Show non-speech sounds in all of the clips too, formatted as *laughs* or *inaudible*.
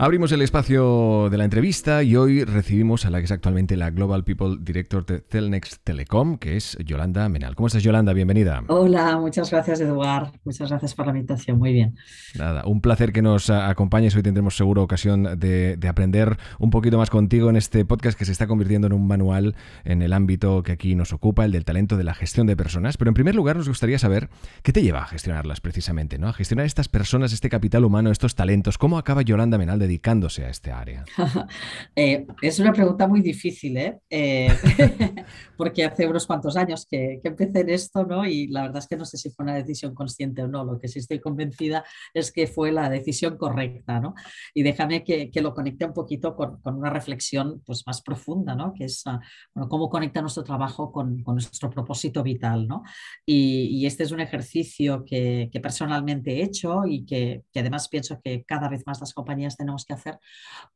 Abrimos el espacio de la entrevista y hoy recibimos a la que es actualmente la Global People Director de Celnex Telecom, que es Yolanda Menal. ¿Cómo estás, Yolanda? Bienvenida. Hola, muchas gracias, Eduard. Muchas gracias por la invitación. Muy bien. Nada, un placer que nos acompañes. Hoy tendremos seguro ocasión de, de, aprender un poquito más contigo en este podcast que se está convirtiendo en un manual en el ámbito que aquí nos ocupa, el del talento de la gestión de personas. Pero en primer lugar, nos gustaría saber qué te lleva a gestionarlas precisamente, ¿no? A gestionar estas personas, este capital humano, estos talentos. ¿Cómo acaba Yolanda Menal de dedicándose a este área? *laughs* eh, es una pregunta muy difícil, ¿eh? eh *laughs* porque hace unos cuantos años que, que, empecé en esto, ¿no? Y la verdad es que no sé si fue una decisión consciente o no. Lo que sí estoy convencida es que fue la decisión correcta, ¿no? Y déjame que, que lo conecte un poquito con, con, una reflexión pues, más profunda, ¿no? Que es uh, bueno, cómo conecta nuestro trabajo con, con nuestro propósito vital, ¿no? Y, y, este es un ejercicio que, que personalmente he hecho y que, que además pienso que cada vez más las compañías tenemos que hacer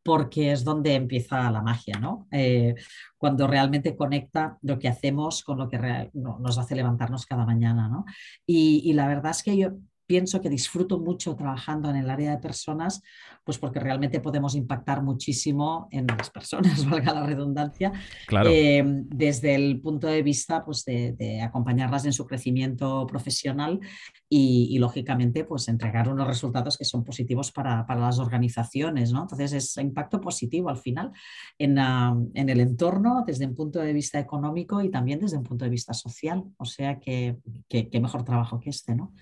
porque es donde empieza la magia, ¿no? Eh, cuando realmente conecta lo que hacemos con lo que nos hace levantarnos cada mañana, ¿no? Y la verdad es que yo pienso que disfruto mucho trabajando en el área de personas, pues porque realmente podemos impactar muchísimo en las personas, *laughs* valga la redundancia, claro. eh, desde el punto de vista pues, de, de, acompañarlas en su crecimiento profesional y, y, lógicamente, pues entregar unos resultados que son positivos para, para las organizaciones, ¿no? Entonces, es impacto positivo al final en, uh, en, el entorno, desde un punto de vista económico y también desde un punto de vista social. O sea, que, que, que mejor trabajo que este, ¿no?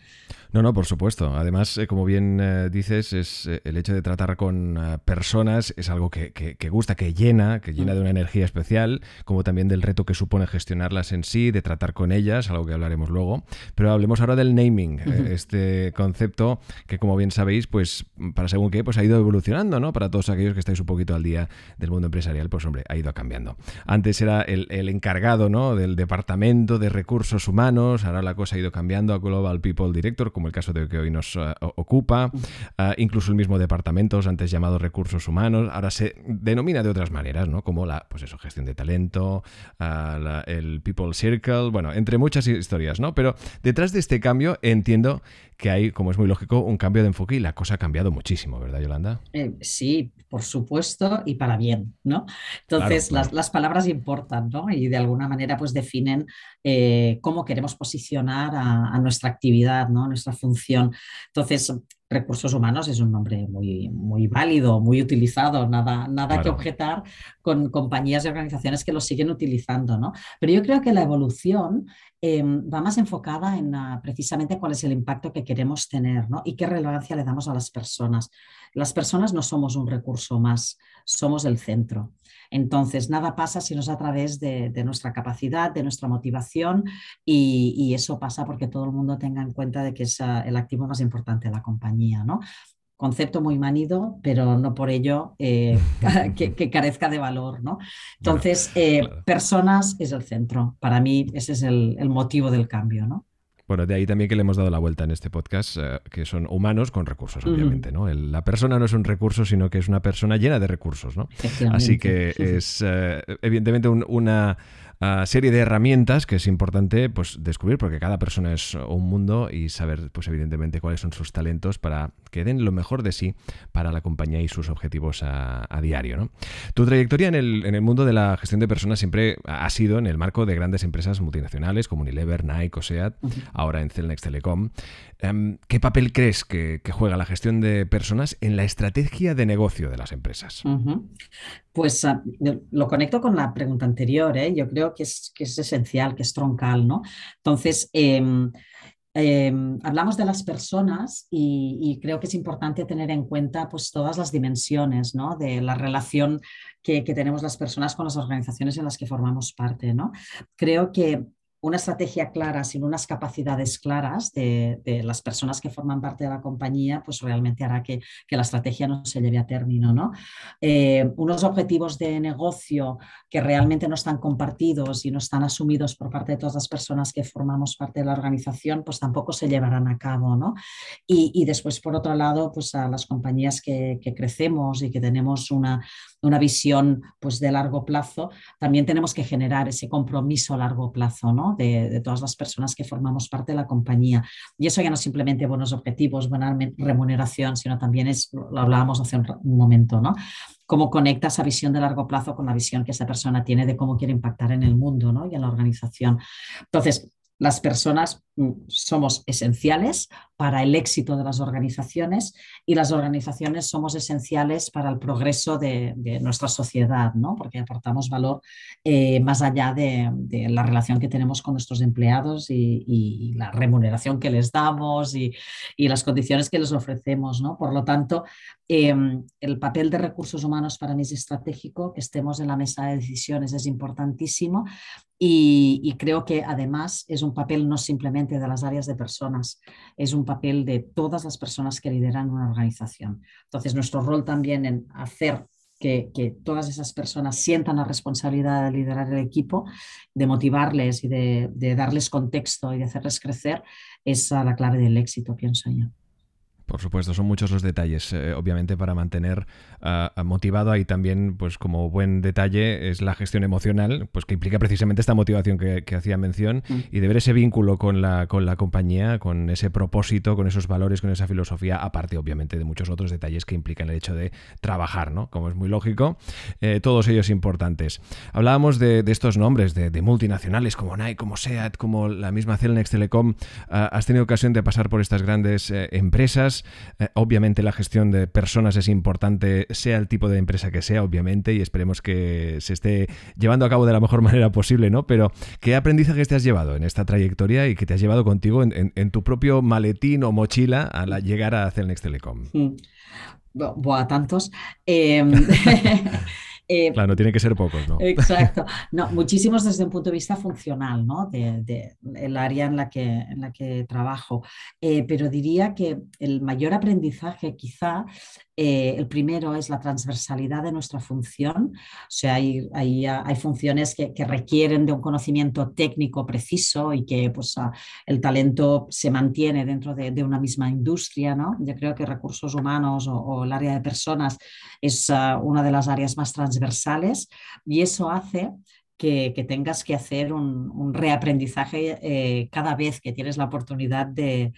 No, no, por supuesto. Además, eh, como bien eh, dices, es eh, el hecho de tratar con personas es algo que, que, que, gusta, que llena, que llena de una energía especial, como también del reto que supone gestionarlas en sí, de tratar con ellas, algo que hablaremos luego. Pero hablemos ahora del naming, uh -huh. este concepto que, como bien sabéis, pues para según qué, pues ha ido evolucionando, ¿no? Para todos aquellos que estáis un poquito al día del mundo empresarial, pues hombre, ha ido cambiando. Antes era el, el encargado, ¿no? Del departamento de recursos humanos, ahora la cosa ha ido cambiando a Global People Director, como el caso de que hoy nos uh, ocupa, uh, incluso el mismo departamento, antes llamado recursos humanos, ahora se denomina de otras maneras, ¿no? Como la, pues eso, gestión de talento, la, el People Circle, bueno, entre muchas historias, ¿no? Pero detrás de este cambio entiendo que hay, como es muy lógico, un cambio de enfoque y la cosa ha cambiado muchísimo, ¿verdad, Yolanda? Eh, sí, por supuesto, y para bien, ¿no? Entonces, claro, claro. Las, las, palabras importan, ¿no? Y de alguna manera, pues definen eh, cómo queremos posicionar a, a, nuestra actividad, ¿no? Nuestra función. Entonces, recursos humanos es un nombre muy, muy válido, muy utilizado, nada, nada claro. que objetar con compañías y organizaciones que lo siguen utilizando, ¿no? Pero yo creo que la evolución eh, va más enfocada en uh, precisamente cuál es el impacto que queremos tener, ¿no? Y qué relevancia le damos a las personas. Las personas no somos un recurso más, somos el centro. Entonces, nada pasa si no es a través de, nuestra capacidad, de nuestra motivación y, eso pasa porque todo el mundo tenga en cuenta de que es uh, el activo más importante de la compañía, ¿no? Concepto muy manido, pero no por ello eh, *laughs* que, que, carezca de valor, ¿no? Entonces, eh, personas es el centro. Para mí ese es el, el motivo del cambio, ¿no? Bueno, de ahí también que le hemos dado la vuelta en este podcast, uh, que son humanos con recursos, obviamente, ¿no? El, la persona no es un recurso, sino que es una persona llena de recursos, ¿no? Así que es, uh, evidentemente, un, una uh, serie de herramientas que es importante pues, descubrir, porque cada persona es un mundo y saber, pues, evidentemente, cuáles son sus talentos para que den lo mejor de sí para la compañía y sus objetivos a, a diario, ¿no? Tu trayectoria en el, en el mundo de la gestión de personas siempre ha sido en el marco de grandes empresas multinacionales como Unilever, Nike o SEAT, uh -huh ahora en Celnex Telecom. Um, ¿Qué papel crees que, que, juega la gestión de personas en la estrategia de negocio de las empresas? Uh -huh. Pues uh, lo conecto con la pregunta anterior. ¿eh? Yo creo que es, que es esencial, que es troncal. ¿no? Entonces, eh, eh, hablamos de las personas y, y, creo que es importante tener en cuenta pues, todas las dimensiones ¿no? de la relación que, que, tenemos las personas con las organizaciones en las que formamos parte. ¿no? Creo que una estrategia clara, sin unas capacidades claras de, las personas que forman parte de la compañía, pues realmente hará que, la estrategia no se lleve a término. ¿no? Eh, unos objetivos de negocio que realmente no están compartidos y no están asumidos por parte de todas las personas que formamos parte de la organización, pues tampoco se llevarán a cabo. ¿no? Y, después, por otro lado, pues a las compañías que, que crecemos y que tenemos una, una visión pues, de largo plazo, también tenemos que generar ese compromiso a largo plazo ¿no? De, todas las personas que formamos parte de la compañía. Y eso ya no es simplemente buenos objetivos, buena remuneración, sino también es, lo hablábamos hace un, momento, ¿no? cómo conecta esa visión de largo plazo con la visión que esa persona tiene de cómo quiere impactar en el mundo ¿no? y en la organización. Entonces, las personas mm, somos esenciales para el éxito de las organizaciones y las organizaciones somos esenciales para el progreso de, nuestra sociedad, ¿no? porque aportamos valor eh, más allá de, la relación que tenemos con nuestros empleados y, la remuneración que les damos y, las condiciones que les ofrecemos. ¿no? Por lo tanto, em, el papel de recursos humanos para mí es estratégico, que estemos en la mesa de decisiones es importantísimo y, creo que además es un papel no simplemente de las áreas de personas, es un papel de todas las personas que lideran una organización. Entonces, nuestro rol también en hacer que, todas esas personas sientan la responsabilidad de liderar el equipo, de motivarles y de, darles contexto y de hacerles crecer, es la clave del éxito, pienso yo. Por supuesto, son muchos los detalles, eh, obviamente, para mantener ah, ah, motivado. Ahí también, pues como buen detalle, es la gestión emocional, pues que implica precisamente esta motivación que, hacía mención mm. y de ver ese vínculo con la, con la compañía, con ese propósito, con esos valores, con esa filosofía, aparte, obviamente, de muchos otros detalles que implican el hecho de trabajar, ¿no? Como es muy lógico, eh, todos ellos importantes. Hablábamos de, estos nombres de, multinacionales como Nike, como SEAT, como la misma Celnex Telecom. Ah, has tenido ocasión de pasar por estas grandes eh, empresas. Eh, obviamente la gestión de personas es importante, sea el tipo de empresa que sea, obviamente, y esperemos que se esté llevando a cabo de la mejor *laughs* manera posible, ¿no? Pero, ¿qué aprendizaje te has llevado en esta trayectoria y que te has llevado contigo en, tu propio maletín o mochila al llegar a Celnex Telecom? Mm. Buah, tantos. Em, *laughs* *laughs* Eh, claro, no tiene que ser pocos, ¿no? Exacto. *laughs* No, muchísimos desde un punto de vista funcional, ¿no? De, el área en la que, en la que trabajo. Eh, pero diría que el mayor aprendizaje quizá eh, el primero es la transversalidad de nuestra función, o sea, hay, hay, hay funciones que, requieren de un conocimiento técnico preciso y que pues, el talento se mantiene dentro de, una misma industria. ¿no? Yo creo que recursos humanos o, el área de personas es ah, una de las áreas más transversales y eso hace que, tengas que hacer un, reaprendizaje eh, cada vez que tienes la oportunidad de,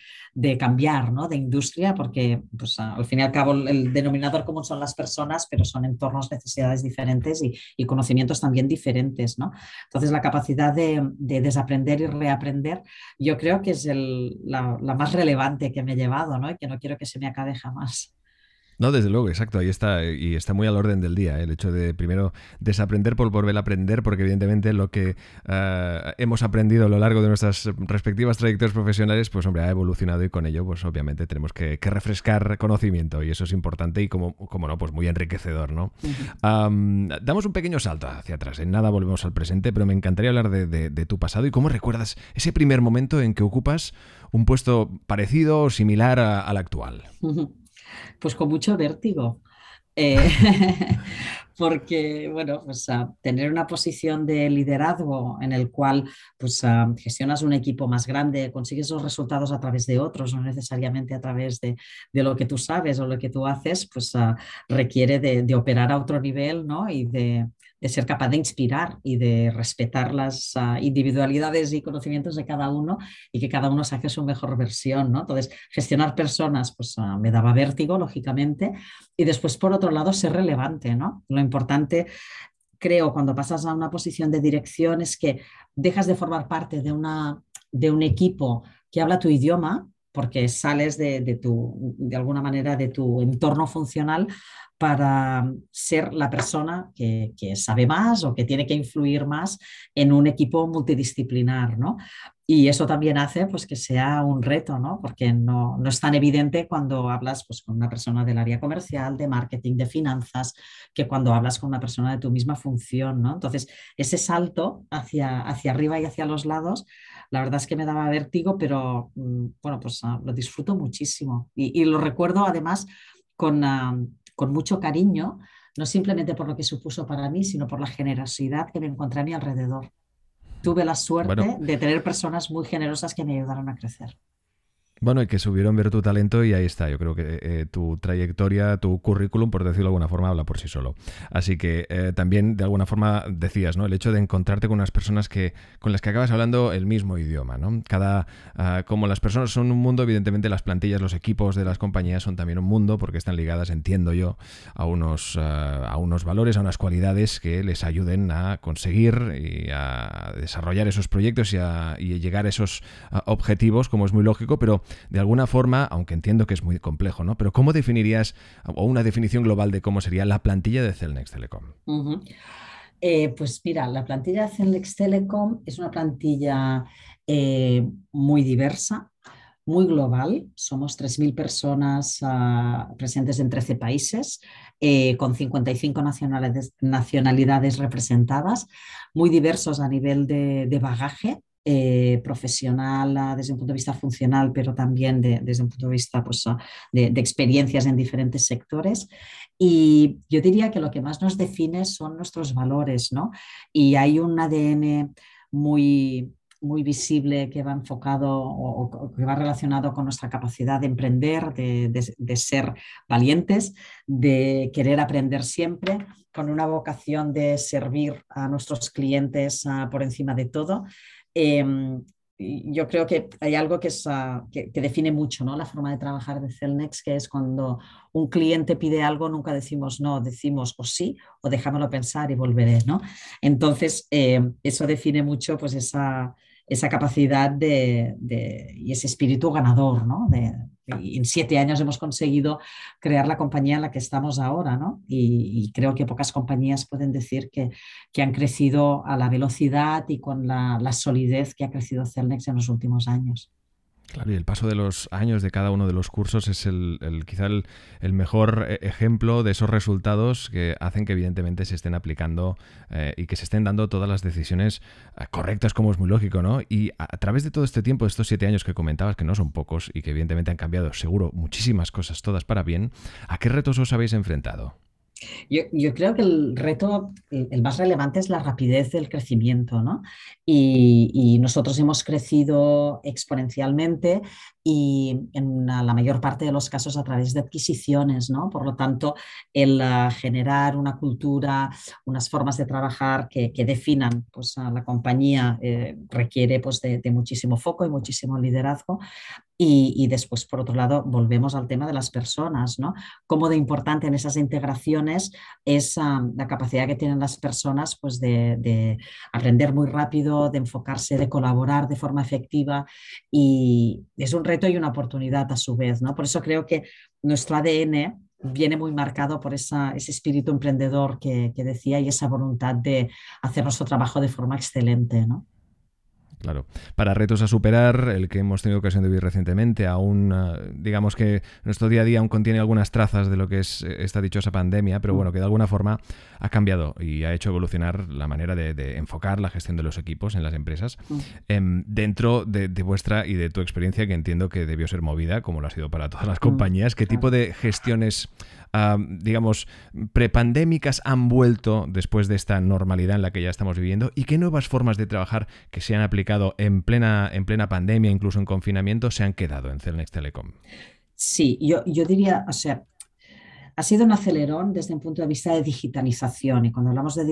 cambiar ¿no? de industria, porque pues, al fin y al cabo el denominador común son las personas, pero son entornos, necesidades diferentes y, conocimientos también diferentes. ¿no? Entonces la capacidad de, desaprender y reaprender yo creo que es la, la, más relevante que me he llevado ¿no? y que no quiero que se me acabe jamás. No, desde luego, exacto, ahí está, y está muy al orden del día, ¿eh? el hecho de primero desaprender por volver a aprender, porque evidentemente lo que eh, hemos aprendido a lo largo de nuestras respectivas trayectorias profesionales, pues hombre, ha evolucionado y con ello, pues obviamente tenemos que, refrescar conocimiento y eso es importante y como, como no, pues muy enriquecedor, ¿no? damos un pequeño salto hacia atrás, en nada volvemos al presente, pero me encantaría hablar de, tu pasado y cómo recuerdas ese primer momento en que ocupas un puesto parecido o similar al actual. Pues con mucho vértigo. Eh, *laughs* porque, bueno, pues tener una posición de liderazgo en el cual pues, gestionas un equipo más grande, consigues los resultados a través de otros, no necesariamente a través de, lo que tú sabes o lo que tú haces, pues requiere de, de, operar a otro nivel ¿no? y de, de ser capaz de inspirar y de respetar las ah, individualidades y conocimientos de cada uno y que cada uno saque su mejor versión. ¿no? Entonces, gestionar personas pues, ah, me daba vértigo, lógicamente, y después, por otro lado, ser relevante. ¿no? Lo importante, creo, cuando pasas a una posición de dirección es que dejas de formar parte de, una, de un equipo que habla tu idioma porque sales de, tu, de alguna manera de tu entorno funcional para ser la persona que, sabe más o que tiene que influir más en un equipo multidisciplinar, ¿no? Y eso también hace pues, que sea un reto, ¿no? Porque no, es tan evidente cuando hablas pues, con una persona del área comercial, de marketing, de finanzas, que cuando hablas con una persona de tu misma función, ¿no? Entonces, ese salto hacia, hacia arriba y hacia los lados, la verdad es que me daba vértigo, pero mm, bueno, pues ah, lo disfruto muchísimo. Y, lo recuerdo además con... Ah, con mucho cariño, no simplemente por lo que supuso para mí, sino por la generosidad que me encontré a mi alrededor. Tuve la suerte de tener personas muy generosas que me ayudaron a crecer. Bueno, y que subieron ver tu talento y ahí está. Yo creo que eh, tu trayectoria, tu currículum, por decirlo de alguna forma, habla por sí solo. Así que eh, también, de alguna forma, decías, ¿no? El hecho de encontrarte con unas personas que, con las que acabas hablando el mismo idioma, ¿no? Cada, ah, como las personas son un mundo, evidentemente las plantillas, los equipos de las compañías son también un mundo porque están ligadas, entiendo yo, a unos, ah, a unos valores, a unas cualidades que les ayuden a conseguir y a desarrollar esos proyectos y a llegar a esos ah, objetivos, como es muy lógico, pero de alguna forma, aunque entiendo que es muy complejo, ¿no? Pero ¿cómo definirías, o una definición global de cómo sería la plantilla de Celnex Telecom? Eh, pues mira, la plantilla de Celnex Telecom es una plantilla eh, muy diversa, muy global. Somos 3.000 personas ah, presentes en 13 países, eh, con 55 nacionalidades, nacionalidades, representadas, muy diversos a nivel de bagaje. Eh, profesional ah, desde un punto de vista funcional, pero también desde un punto de vista pues, ah, de, experiencias en diferentes sectores. Y yo diría que lo que más nos define son nuestros valores, ¿no? Y hay un ADN muy, muy visible que va enfocado o, que va relacionado con nuestra capacidad de emprender, de, ser valientes, de querer aprender siempre, con una vocación de servir a nuestros clientes ah, por encima de todo Em, yo creo que hay algo que, es, ah, que, define mucho ¿no? la forma de trabajar de Celnex, que es cuando un cliente pide algo, nunca decimos no, decimos o sí o déjamelo pensar y volveré. ¿no? Entonces, em, eso define mucho pues, esa, esa capacidad de, y ese espíritu ganador, ¿no? De, en siete años hemos conseguido crear la compañía en la que estamos ahora, ¿no? Y, creo que pocas compañías pueden decir que, que, han crecido a la velocidad y con la, la solidez que ha crecido Celnex en los últimos años. Claro, y el paso de los años de cada uno de los cursos es el, quizá el, mejor eh, ejemplo de esos resultados que hacen que evidentemente se estén aplicando eh, y que se estén dando todas las decisiones eh, correctas, como es muy lógico, ¿no? Y a, través de todo este tiempo, estos siete años que comentabas, que no son pocos y que evidentemente han cambiado seguro muchísimas cosas, todas para bien, ¿a qué retos os habéis enfrentado? Yo, creo que el reto, el, más relevante es la rapidez del crecimiento, ¿no? Y, nosotros hemos crecido exponencialmente y en la mayor parte de los casos a través de adquisiciones, ¿no? Por lo tanto, el ah, generar una cultura, unas formas de trabajar que, definan pues, a la compañía eh, requiere pues, de, de muchísimo foco y muchísimo liderazgo. Y, después, por otro lado, volvemos al tema de las personas, ¿no? Cómo de importante en esas integraciones es la capacidad que tienen las personas pues, de, aprender muy rápido, de enfocarse, de colaborar de forma efectiva. Y es un reto y una oportunidad a su vez, ¿no? Por eso creo que nuestro ADN viene muy marcado por ese espíritu emprendedor que, que decía y esa voluntad de hacer nuestro trabajo de forma excelente, ¿no? Claro. Para retos a superar, el que hemos tenido ocasión de vivir recientemente, aún, eh, digamos que nuestro día a día aún contiene algunas trazas de lo que es eh, esta dichosa pandemia, pero bueno, que de alguna forma ha cambiado y ha hecho evolucionar la manera de, enfocar la gestión de los equipos en las empresas em, dentro de, vuestra y de tu experiencia, que entiendo que debió ser movida, como lo ha sido para todas las compañías. ¿Qué tipo de gestiones digamos, prepandémicas han vuelto después de esta normalidad en la que ya estamos viviendo y qué nuevas formas de trabajar que se han aplicado en plena, en plena pandemia, incluso en confinamiento, se han quedado en Celnex Telecom. Sí, yo, yo diría, o sea, ha sido un acelerón desde un punto de vista de digitalización. Y cuando hablamos de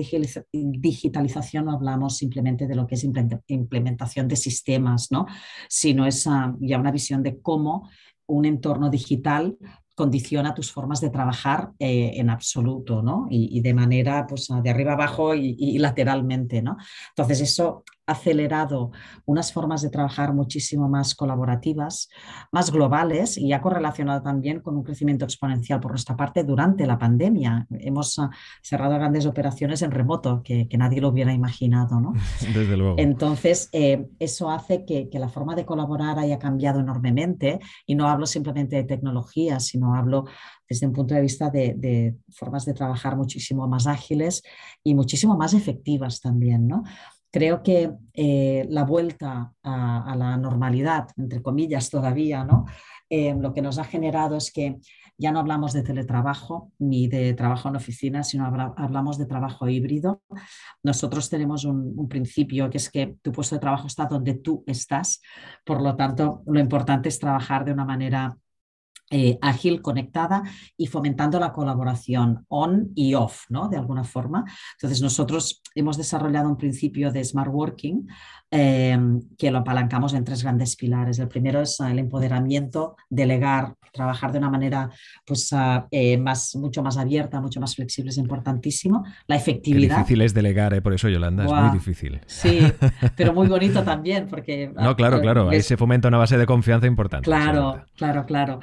digitalización no hablamos simplemente de lo que es implementación de sistemas, ¿no? sino es ya una visión de cómo un entorno digital condiciona tus formas de trabajar eh, en absoluto, ¿no? Y, de manera, pues, de arriba abajo y, lateralmente, ¿no? Entonces, eso acelerado unas formas de trabajar muchísimo más colaborativas, más globales y ha correlacionado también con un crecimiento exponencial por nuestra parte durante la pandemia. Hemos ah, cerrado grandes operaciones en remoto que, nadie lo hubiera imaginado. ¿no? *laughs* Desde luego. Entonces, eh, eso hace que, la forma de colaborar haya cambiado enormemente y no hablo simplemente de tecnología, sino hablo desde un punto de vista de, formas de trabajar muchísimo más ágiles y muchísimo más efectivas también, ¿no? Creo que eh, la vuelta a, la normalidad, entre comillas todavía, ¿no? Eh, lo que nos ha generado es que ya no hablamos de teletrabajo ni de trabajo en oficina, sino hablamos de trabajo híbrido. Nosotros tenemos un, principio que es que tu puesto de trabajo está donde tú estás, por lo tanto, lo importante es trabajar de una manera eh, ágil, conectada y fomentando la colaboración on y off, ¿no? De alguna forma. Entonces, nosotros hemos desarrollado un principio de smart working em, que lo apalancamos en tres grandes pilares. El primero es el empoderamiento, delegar, trabajar de una manera pues, ah, eh, más, mucho más abierta, mucho más flexible, es importantísimo. La efectividad. Qué difícil es delegar, ¿eh? por eso, Yolanda, es muy difícil. Sí, pero muy bonito también, porque... *laughs* No, claro, ah, claro, ahí se fomenta una base de confianza importante. Claro, claro, claro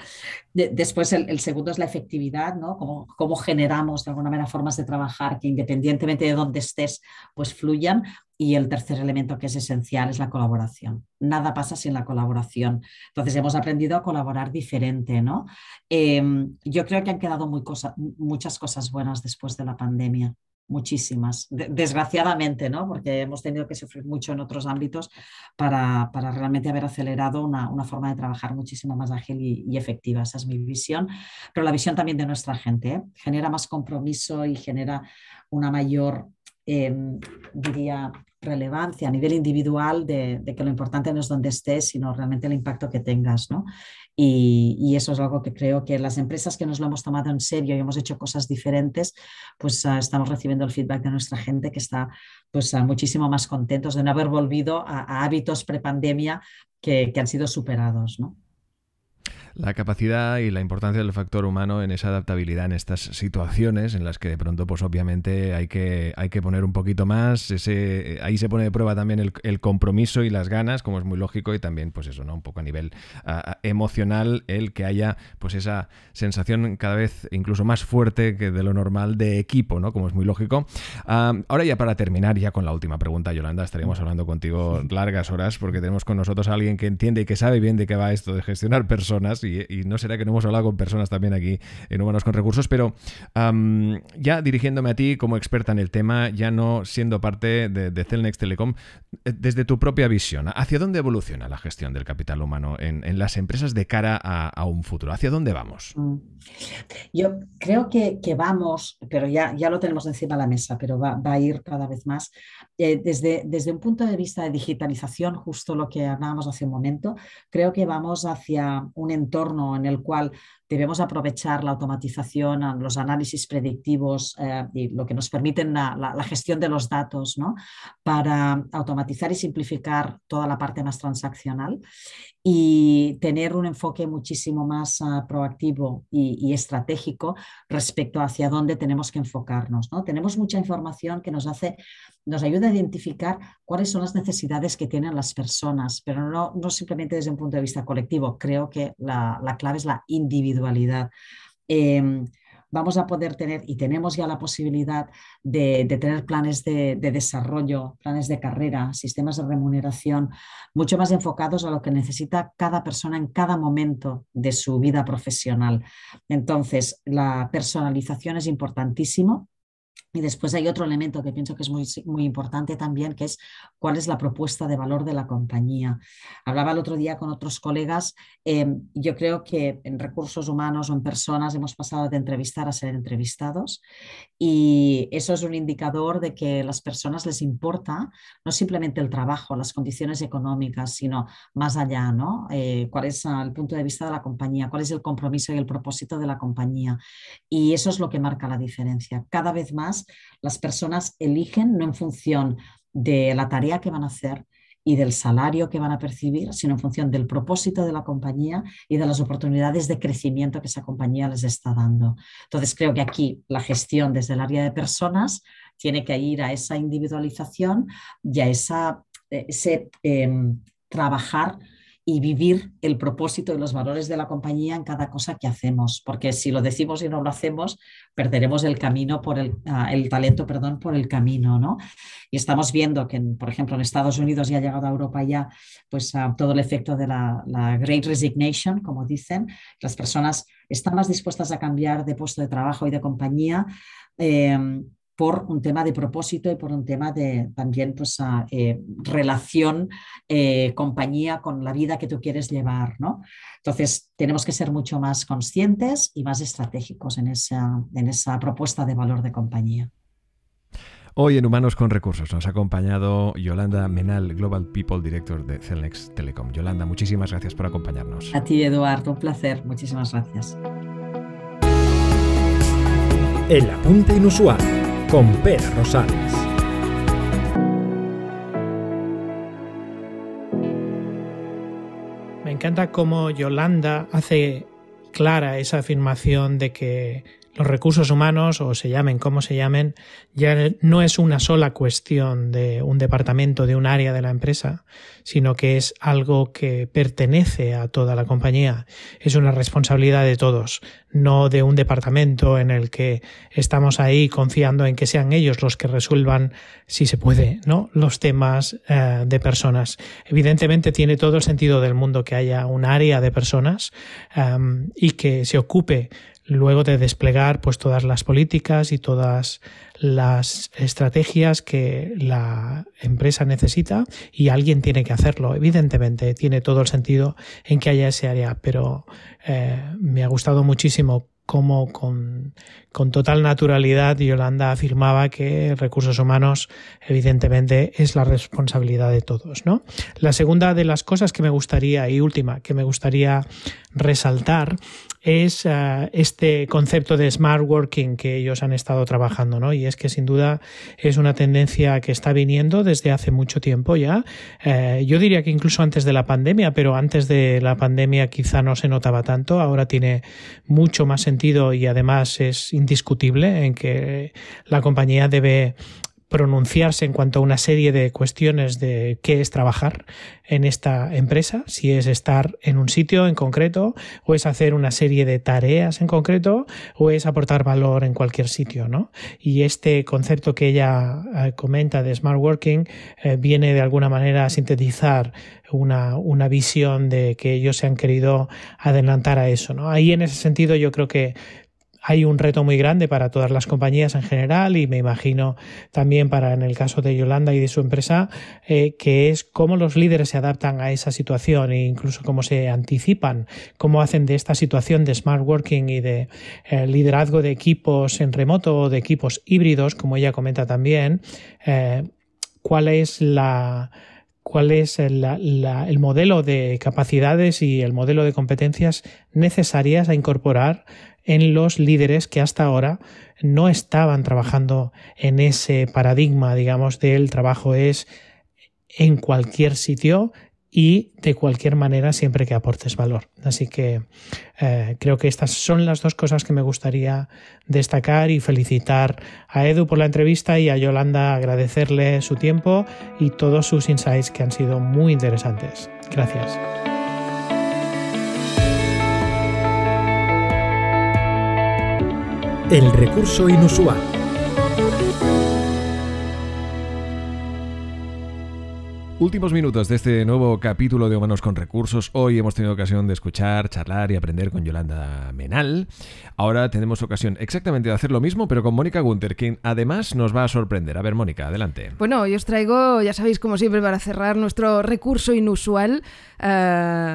después el, segundo es la efectividad, ¿no? Cómo, cómo, generamos de alguna manera formas de trabajar que independientemente de dónde estés, pues fluyan. Y el tercer elemento que es esencial es la colaboración. Nada pasa sin la colaboración. Entonces hemos aprendido a colaborar diferente, ¿no? Em, yo creo que han quedado muy muchas cosas buenas después de la pandemia muchísimas, desgraciadamente, ¿no? porque hemos tenido que sufrir mucho en otros ámbitos para, realmente haber acelerado una, forma de trabajar muchísimo más ágil y, efectiva. Esa es mi visión, pero la visión también de nuestra gente. ¿eh? Genera más compromiso y genera una mayor, em, diría, relevancia a nivel individual de, que lo importante no es donde estés, sino realmente el impacto que tengas. ¿no? Y, eso es algo que creo que las empresas que nos lo hemos tomado en serio y hemos hecho cosas diferentes, pues ah, estamos recibiendo el feedback de nuestra gente que está pues, uh, muchísimo más contentos de no haber volvido a, hábitos prepandemia que, que han sido superados. ¿no? La capacidad y la importancia del factor humano en esa adaptabilidad en estas situaciones en las que de pronto, pues obviamente hay que, hay que poner un poquito más. Ese, ahí se pone de prueba también el, compromiso y las ganas, como es muy lógico, y también, pues eso, ¿no? Un poco a nivel emocional, el que haya pues esa sensación cada vez incluso más fuerte que de lo normal de equipo, ¿no? Como es muy lógico. ahora ya para terminar, ya con la última pregunta, Yolanda, estaríamos hablando contigo *laughs* largas horas porque tenemos con nosotros a alguien que entiende y que sabe bien de qué va esto de gestionar personas y, no será que no hemos hablado con personas también aquí en Humanos con Recursos, pero ya dirigiéndome a ti como experta en el tema, ya no siendo parte de, de Celnex Telecom, eh, desde tu propia visión, ¿hacia dónde evoluciona la gestión del capital humano en, las empresas de cara a, un futuro? ¿Hacia dónde vamos? Mm. Yo creo que, vamos, pero ya, ya lo tenemos encima de la mesa, pero va, a ir cada vez más. Eh, desde, desde un punto de vista de digitalización, justo lo que hablábamos hace un momento, creo que vamos hacia un entorno en el cual debemos aprovechar la automatización, los análisis predictivos eh, y lo que nos permiten la, gestión de los datos ¿no? para automatizar y simplificar toda la parte más transaccional y tener un enfoque muchísimo más ah, proactivo y, estratégico respecto hacia dónde tenemos que enfocarnos. ¿no? Tenemos mucha información que nos hace nos ayuda a identificar cuáles son las necesidades que tienen las personas, pero no, no simplemente desde un punto de vista colectivo. Creo que la, clave es la individualidad. Em, vamos a poder tener, y tenemos ya la posibilidad de, tener planes de, desarrollo, planes de carrera, sistemas de remuneración, mucho más enfocados a lo que necesita cada persona en cada momento de su vida profesional. Entonces, la personalización es importantísimo y después hay otro elemento que pienso que es muy, muy importante también, que es cuál es la propuesta de valor de la compañía. Hablaba el otro día con otros colegas, em, yo creo que en recursos humanos o en personas hemos pasado de entrevistar a ser entrevistados y eso es un indicador de que a las personas les importa no simplemente el trabajo, las condiciones económicas, sino más allá, ¿no? Eh, cuál es el punto de vista de la compañía, cuál es el compromiso y el propósito de la compañía. Y eso es lo que marca la diferencia. Cada vez más las personas eligen no en función de la tarea que van a hacer y del salario que van a percibir, sino en función del propósito de la compañía y de las oportunidades de crecimiento que esa compañía les está dando. Entonces, creo que aquí la gestión desde el área de personas tiene que ir a esa individualización y a esa ese em, trabajar y vivir el propósito y los valores de la compañía en cada cosa que hacemos, porque si lo decimos y no lo hacemos, perderemos el camino por el, ah, talento, perdón, por el camino, ¿no? Y estamos viendo que, por ejemplo, en Estados Unidos ya ha llegado a Europa ya, pues ah, todo el efecto de la, Great Resignation, como dicen, las personas están más dispuestas a cambiar de puesto de trabajo y de compañía. Em, por un tema de propósito y por un tema de también pues, eh, relación eh, compañía con la vida que tú quieres llevar. ¿no? Entonces, tenemos que ser mucho más conscientes y más estratégicos en esa, en esa propuesta de valor de compañía. Hoy en Humanos con Recursos nos ha acompañado Yolanda Menal, Global People Director de Celnex Telecom. Yolanda, muchísimas gracias por acompañarnos. A ti, Eduardo, un placer. Muchísimas gracias. El apunte inusual con Pera Rosales. Me encanta cómo Yolanda hace clara esa afirmación de que los recursos humanos, o se llamen como se llamen, ya no es una sola cuestión de un departamento, de un área de la empresa, sino que es algo que pertenece a toda la compañía. Es una responsabilidad de todos, no de un departamento en el que estamos ahí confiando en que sean ellos los que resuelvan, si se puede, ¿no? los temas eh, de personas. Evidentemente tiene todo el sentido del mundo que haya un área de personas um, y que se ocupe luego de desplegar pues todas las políticas y todas las estrategias que la empresa necesita y alguien tiene que hacerlo. Evidentemente tiene todo el sentido en que haya ese área, pero eh, me ha gustado muchísimo cómo con, con, total naturalidad Yolanda afirmaba que recursos humanos evidentemente es la responsabilidad de todos. ¿no? La segunda de las cosas que me gustaría y última que me gustaría resaltar es uh, este concepto de smart working que ellos han estado trabajando, ¿no? Y es que sin duda es una tendencia que está viniendo desde hace mucho tiempo ya. Eh, yo diría que incluso antes de la pandemia, pero antes de la pandemia quizá no se notaba tanto. Ahora tiene mucho más sentido y además es indiscutible en que la compañía debe pronunciarse en cuanto a una serie de cuestiones de qué es trabajar en esta empresa, si es estar en un sitio en concreto, o es hacer una serie de tareas en concreto, o es aportar valor en cualquier sitio, ¿no? Y este concepto que ella eh, comenta de smart working eh, viene de alguna manera a sintetizar una, una visión de que ellos se han querido adelantar a eso, ¿no? Ahí en ese sentido yo creo que hay un reto muy grande para todas las compañías en general y me imagino también para en el caso de Yolanda y de su empresa, eh, que es cómo los líderes se adaptan a esa situación e incluso cómo se anticipan, cómo hacen de esta situación de smart working y de eh, liderazgo de equipos en remoto o de equipos híbridos, como ella comenta también, eh, cuál es la cuál es el, el, modelo de capacidades y el modelo de competencias necesarias a incorporar en los líderes que hasta ahora no estaban trabajando en ese paradigma, digamos, del trabajo es en cualquier sitio y de cualquier manera siempre que aportes valor. Así que eh, creo que estas son las dos cosas que me gustaría destacar y felicitar a Edu por la entrevista y a Yolanda agradecerle su tiempo y todos sus insights que han sido muy interesantes. Gracias. El recurso inusual. Últimos minutos de este nuevo capítulo de Humanos con Recursos. Hoy hemos tenido ocasión de escuchar, charlar y aprender con Yolanda Menal. Ahora tenemos ocasión exactamente de hacer lo mismo, pero con Mónica Gunter, quien además nos va a sorprender. A ver, Mónica, adelante. Bueno, hoy os traigo, ya sabéis, como siempre, para cerrar nuestro recurso inusual uh,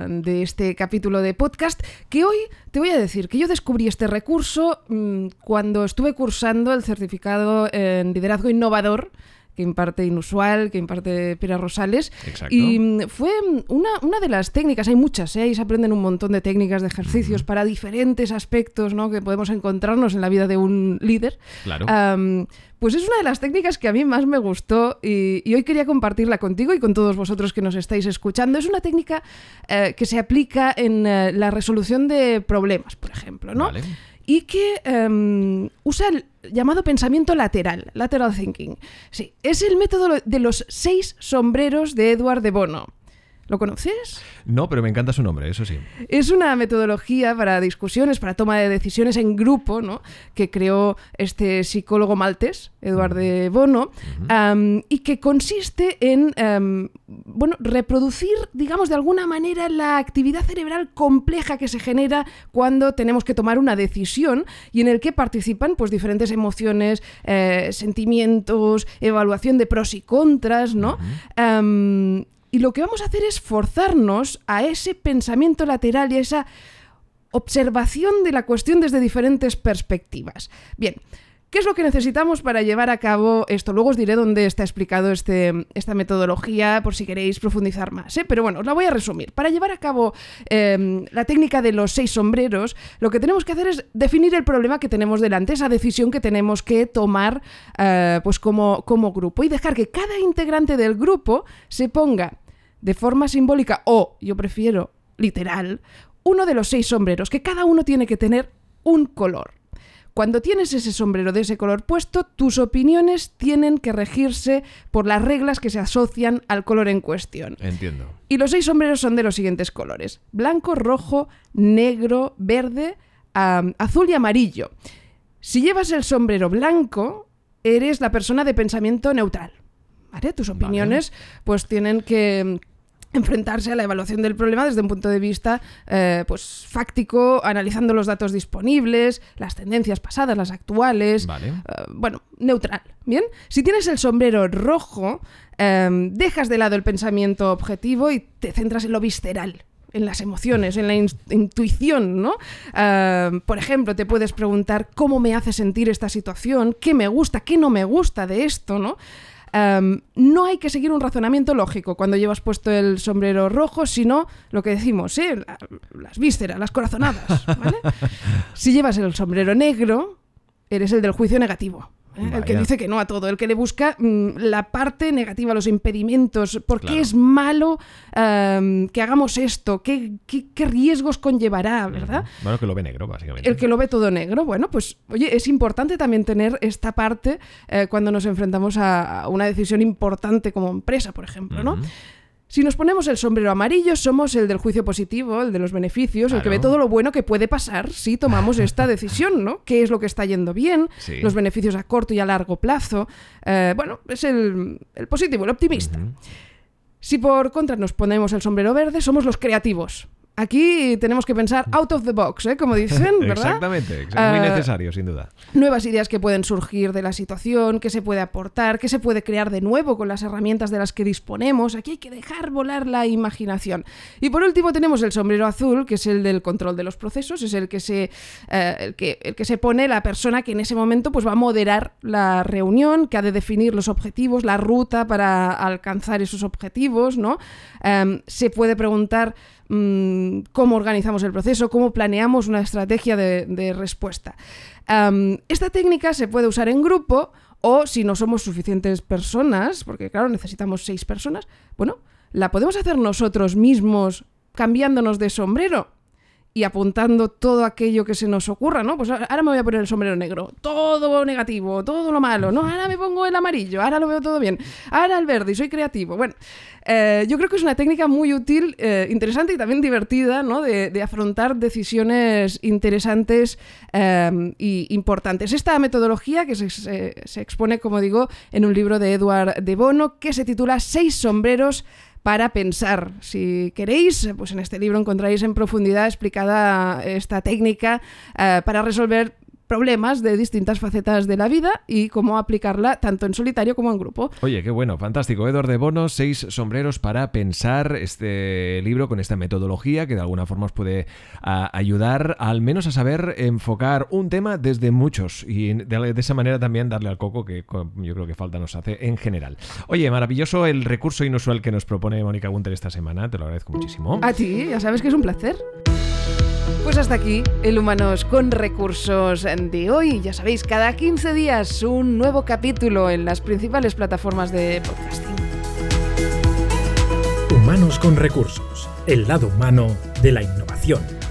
de este capítulo de podcast, que hoy te voy a decir que yo descubrí este recurso mmm, cuando estuve cursando el certificado en liderazgo innovador que imparte Inusual, que imparte Pira Rosales. Exacto. Y mm, fue una, una, de las técnicas, hay muchas, ¿eh? ahí se aprenden un montón de técnicas, de ejercicios uh -huh. para diferentes aspectos ¿no? que podemos encontrarnos en la vida de un líder. Claro. Um, pues es una de las técnicas que a mí más me gustó y, y, hoy quería compartirla contigo y con todos vosotros que nos estáis escuchando. Es una técnica eh, que se aplica en eh, la resolución de problemas, por ejemplo, ¿no? Vale. Y que em, usa el llamado pensamiento lateral, lateral thinking. Sí, es el método de los seis sombreros de Edward de Bono. ¿Lo conoces? No, pero me encanta su nombre, eso sí. Es una metodología para discusiones, para toma de decisiones en grupo, ¿no? Que creó este psicólogo maltés, Eduardo de Bono, y que consiste en, bueno, reproducir, digamos, de alguna manera la actividad cerebral compleja que se genera cuando tenemos que tomar una decisión y en el que participan, pues, diferentes emociones, eh, sentimientos, evaluación de pros y contras, ¿no? Y lo que vamos a hacer es forzarnos a ese pensamiento lateral y a esa observación de la cuestión desde diferentes perspectivas. Bien, ¿Qué es lo que necesitamos para llevar a cabo esto? Luego os diré dónde está explicado este, esta metodología por si queréis profundizar más. ¿eh? Pero bueno, os la voy a resumir. Para llevar a cabo em, la técnica de los seis sombreros, lo que tenemos que hacer es definir el problema que tenemos delante, esa decisión que tenemos que tomar eh, pues como, como grupo y dejar que cada integrante del grupo se ponga de forma simbólica o, yo prefiero, literal, uno de los seis sombreros, que cada uno tiene que tener un color. Cuando tienes ese sombrero de ese color puesto, tus opiniones tienen que regirse por las reglas que se asocian al color en cuestión. Entiendo. Y los seis sombreros son de los siguientes colores: blanco, rojo, negro, verde, azul y amarillo. Si llevas el sombrero blanco, eres la persona de pensamiento neutral. ¿Vale? Tus opiniones pues tienen que enfrentarse a la evaluación del problema desde un punto de vista eh, pues fáctico, analizando los datos disponibles, las tendencias pasadas, las actuales, eh, bueno, neutral. Bien, si tienes el sombrero rojo, em, dejas de lado el pensamiento objetivo y te centras en lo visceral, en las emociones, en la intuición, ¿no? Por ejemplo, te puedes preguntar cómo me hace sentir esta situación, qué me gusta, qué no me gusta de esto, ¿no? No hay que seguir un razonamiento lógico cuando llevas puesto el sombrero rojo, sino lo que decimos, ¿eh? las vísceras, las corazonadas. *laughs* si llevas el sombrero negro, eres el del juicio negativo. El que dice que no a todo, el que le busca mm, la parte negativa, los impedimentos, por qué es malo que hagamos esto, ¿Qué, ¿Qué, riesgos conllevará, ¿verdad? Bueno, que lo ve negro, básicamente. El que lo ve todo negro, bueno, pues oye, es importante también tener esta parte eh, cuando nos enfrentamos a, una decisión importante como empresa, por ejemplo, ¿no? Si nos ponemos el sombrero amarillo, somos el del juicio positivo, el de los beneficios, el que ve todo lo bueno que puede pasar si tomamos esta *laughs* decisión, ¿no? ¿Qué es lo que está yendo bien? Los beneficios a corto y a largo plazo. Eh, bueno, es el, positivo, el optimista. Si por contra nos ponemos el sombrero verde, somos los creativos. Aquí tenemos que pensar out of the box, ¿eh? como dicen, *laughs* ¿verdad? Exactamente, muy eh, necesario, sin duda. Nuevas ideas que pueden surgir de la situación, qué se puede aportar, qué se puede crear de nuevo con las herramientas de las que disponemos. Aquí hay que dejar volar la imaginación. Y por último tenemos el sombrero azul, que es el del control de los procesos, es el que se, eh, el que, el que se pone la persona que en ese momento pues, va a moderar la reunión, que ha de definir los objetivos, la ruta para alcanzar esos objetivos, ¿no? Em, se puede preguntar Mm, cómo organizamos el proceso, cómo planeamos una estrategia de, respuesta. esta técnica se puede usar en grupo o si no somos suficientes personas, porque claro, necesitamos seis personas, bueno, la podemos hacer nosotros mismos cambiándonos de sombrero y apuntando todo aquello que se nos ocurra, ¿no? Pues ahora me voy a poner el sombrero negro, todo negativo, todo lo malo, ¿no? Ahora me pongo el amarillo, ahora lo veo todo bien, ahora el verde y soy creativo. Bueno, eh, yo creo que es una técnica muy útil, eh, interesante y también divertida, ¿no? De, afrontar decisiones interesantes e importantes. Esta metodología que se, se expone, como digo, en un libro de Edward de Bono que se titula Seis sombreros para pensar. Si queréis, pues en este libro encontraréis en profundidad explicada esta técnica eh, para resolver problemas de distintas facetas de la vida y cómo aplicarla tanto en solitario como en grupo. Oye, qué bueno, fantástico. Eduardo de Bono, seis sombreros para pensar este libro con esta metodología que de alguna forma os puede ayudar al menos a saber enfocar un tema desde muchos y de, esa manera también darle al coco que yo creo que falta nos hace en general. Oye, maravilloso el recurso inusual que nos propone Mónica Gunter esta semana, te lo agradezco muchísimo. A ti, ya sabes que es un placer. Pues hasta aquí el Humanos con Recursos de hoy. Ya sabéis, cada 15 días un nuevo capítulo en las principales plataformas de podcasting. Humanos con Recursos, el lado humano de la innovación.